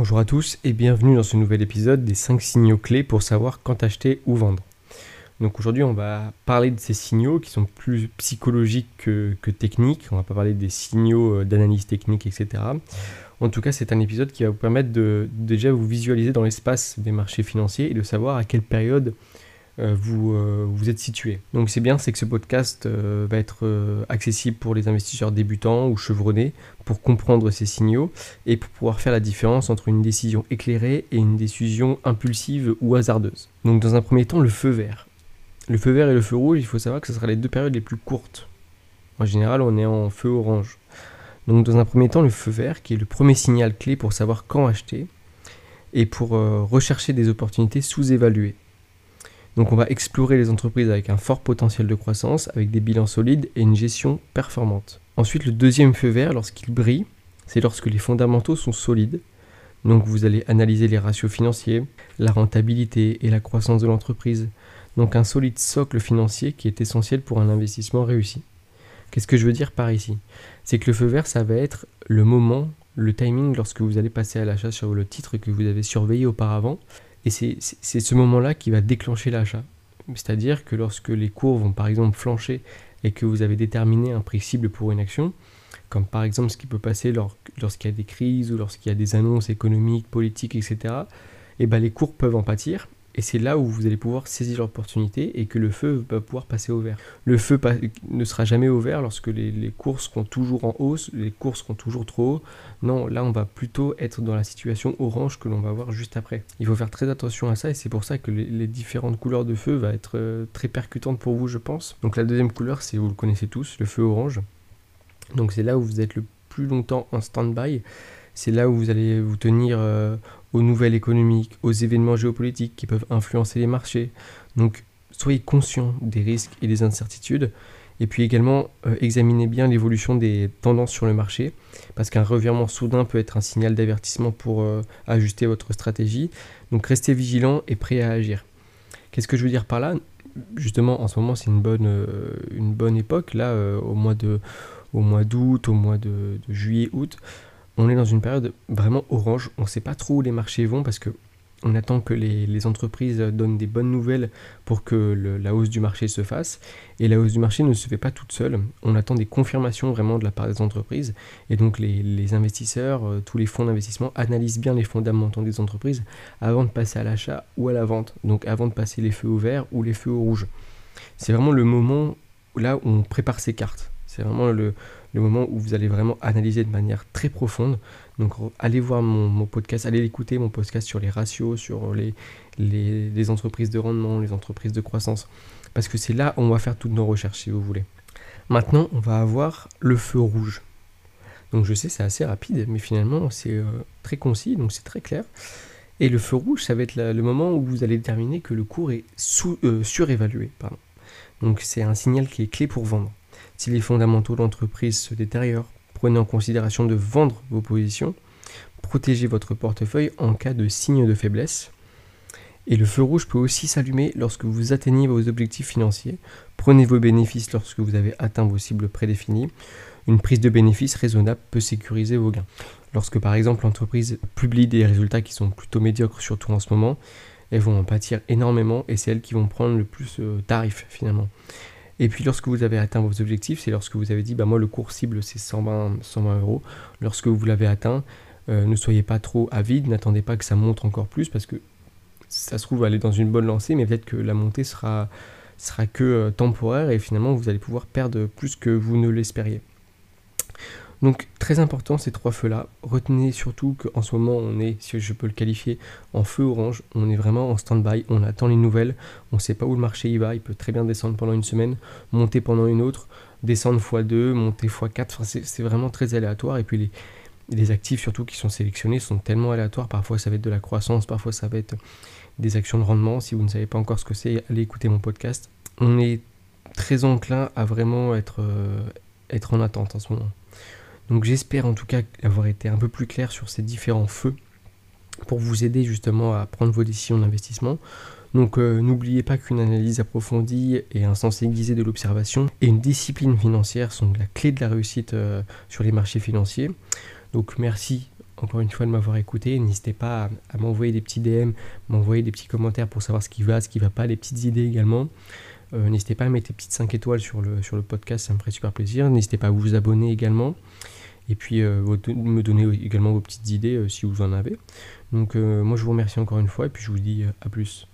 Bonjour à tous et bienvenue dans ce nouvel épisode des 5 signaux clés pour savoir quand acheter ou vendre. Donc aujourd'hui on va parler de ces signaux qui sont plus psychologiques que, techniques, on va pas parler des signaux euh, d'analyse technique etc. En tout cas c'est un épisode qui va vous permettre de, déjà vous visualiser dans l'espace des marchés financiers et de savoir à quelle période vous, euh, vous êtes situé. Donc c'est bien, c'est que ce podcast euh, va être accessible pour les investisseurs débutants ou chevronnés pour comprendre ces signaux et pour pouvoir faire la différence entre une décision éclairée et une décision impulsive ou hasardeuse. Donc dans un premier temps, le feu vert. Le feu vert et le feu rouge, il faut savoir que ce sera les deux périodes les plus courtes. En général, on est en feu orange. Donc dans un premier temps, le feu vert, qui est le premier signal clé pour savoir quand acheter et pour rechercher des opportunités sous-évaluées. Donc on va explorer les entreprises avec un fort potentiel de croissance, avec des bilans solides et une gestion performante. Ensuite, le deuxième feu vert, lorsqu'il brille, c'est lorsque les fondamentaux sont solides. Donc vous allez analyser les ratios financiers, la rentabilité et la croissance de l'entreprise. Donc un solide socle financier qui est essentiel pour un investissement réussi. Qu'est-ce que je veux dire par ici? C'est que le feu vert, ça va être le moment, le timing lorsque vous allez passer à l'achat sur le titre que vous avez surveillé auparavant et c'est ce moment-là qui va déclencher l'achat. C'est-à-dire que lorsque les cours vont par exemple flancher et que vous avez déterminé un prix cible pour une action, comme par exemple ce qui peut passer lorsqu'il y a des crises ou lorsqu'il y a des annonces économiques, politiques, etc., et ben les cours peuvent en pâtir et c'est là où vous allez pouvoir saisir l'opportunité et que le feu va pouvoir passer au vert. Le feu ne sera jamais au vert lorsque les, les, cours seront toujours en hausse, les cours seront toujours trop hauts. Non, là on va plutôt être dans la situation orange que l'on va voir juste après. Il faut faire très attention à ça et c'est pour ça que les, différentes couleurs de feu vont être euh, très percutantes pour vous je pense. Donc la deuxième couleur c'est, vous le connaissez tous, le feu orange. Donc c'est là où vous êtes le plus longtemps en stand-by. C'est là où vous allez vous tenir euh, aux nouvelles économiques, aux événements géopolitiques qui peuvent influencer les marchés. Donc soyez conscient des risques et des incertitudes. Et puis également, euh, examinez bien l'évolution des tendances sur le marché, parce qu'un revirement soudain peut être un signal d'avertissement pour euh, ajuster votre stratégie. Donc restez vigilant et prêt à agir. Qu'est-ce que je veux dire par là? Justement, en ce moment, c'est une bonne, époque, là, au mois d'août, au mois de juillet, août on est dans une période vraiment orange. On ne sait pas trop où les marchés vont parce que on attend que les, entreprises donnent des bonnes nouvelles pour que la hausse du marché se fasse. Et la hausse du marché ne se fait pas toute seule. On attend des confirmations vraiment de la part des entreprises. Et donc les, investisseurs, euh, tous les fonds d'investissement analysent bien les fondamentaux des entreprises avant de passer à l'achat ou à la vente. Donc avant de passer les feux au vert ou les feux au rouge. C'est vraiment le moment là où on prépare ses cartes. C'est vraiment le, le moment où vous allez vraiment analyser de manière très profonde. Donc allez voir mon, podcast, allez écouter mon podcast sur les ratios, sur les, les, entreprises de rendement, les entreprises de croissance. Parce que c'est là où on va faire toutes nos recherches si vous voulez. Maintenant, on va avoir le feu rouge. Donc je sais, c'est assez rapide, mais finalement c'est euh, très concis, donc c'est très clair. Et le feu rouge, ça va être le moment où vous allez déterminer que le cours est euh, surévalué. Pardon. Donc c'est un signal qui est clé pour vendre. Si les fondamentaux de l'entreprise se détériorent, prenez en considération de vendre vos positions, protégez votre portefeuille en cas de signe de faiblesse. Et le feu rouge peut aussi s'allumer lorsque vous atteignez vos objectifs financiers. Prenez vos bénéfices lorsque vous avez atteint vos cibles prédéfinies. Une prise de bénéfices raisonnable peut sécuriser vos gains. Lorsque par exemple l'entreprise publie des résultats qui sont plutôt médiocres, surtout en ce moment, elles vont en pâtir énormément et c'est elles qui vont prendre le plus euh, tarif finalement. Et puis lorsque vous avez atteint vos objectifs, c'est lorsque vous avez dit, bah moi le cours cible c'est 120, 120 euros. Lorsque vous l'avez atteint, euh, ne soyez pas trop avide, n'attendez pas que ça monte encore plus parce que ça se trouve aller dans une bonne lancée, mais peut-être que la montée sera, que euh, temporaire et finalement vous allez pouvoir perdre plus que vous ne l'espériez. Donc très important ces trois feux-là. Retenez surtout qu'en ce moment on est, si je peux le qualifier, en feu orange. On est vraiment en stand-by, on attend les nouvelles. On ne sait pas où le marché y va. Il peut très bien descendre pendant une semaine, monter pendant une autre, descendre x2, monter x4. c'est vraiment très aléatoire. Et puis les, actifs surtout qui sont sélectionnés sont tellement aléatoires. Parfois ça va être de la croissance, parfois ça va être des actions de rendement. Si vous ne savez pas encore ce que c'est, allez écouter mon podcast. On est très enclin à vraiment être, euh, être en attente en ce moment. Donc j'espère en tout cas avoir été un peu plus clair sur ces différents feux pour vous aider justement à prendre vos décisions d'investissement. Donc euh, n'oubliez pas qu'une analyse approfondie et un sens aiguisé de l'observation et une discipline financière sont la clé de la réussite euh, sur les marchés financiers. Donc merci encore une fois de m'avoir écouté. N'hésitez pas à, m'envoyer des petits DM, m'envoyer des petits commentaires pour savoir ce qui va, ce qui ne va pas, des petites idées également. Euh, n'hésitez pas à mettre des petites 5 étoiles sur le, sur le podcast, ça me ferait super plaisir. N'hésitez pas à vous abonner également et puis euh, me donner également vos petites idées euh, si vous en avez. Donc euh, moi je vous remercie encore une fois et puis je vous dis à plus.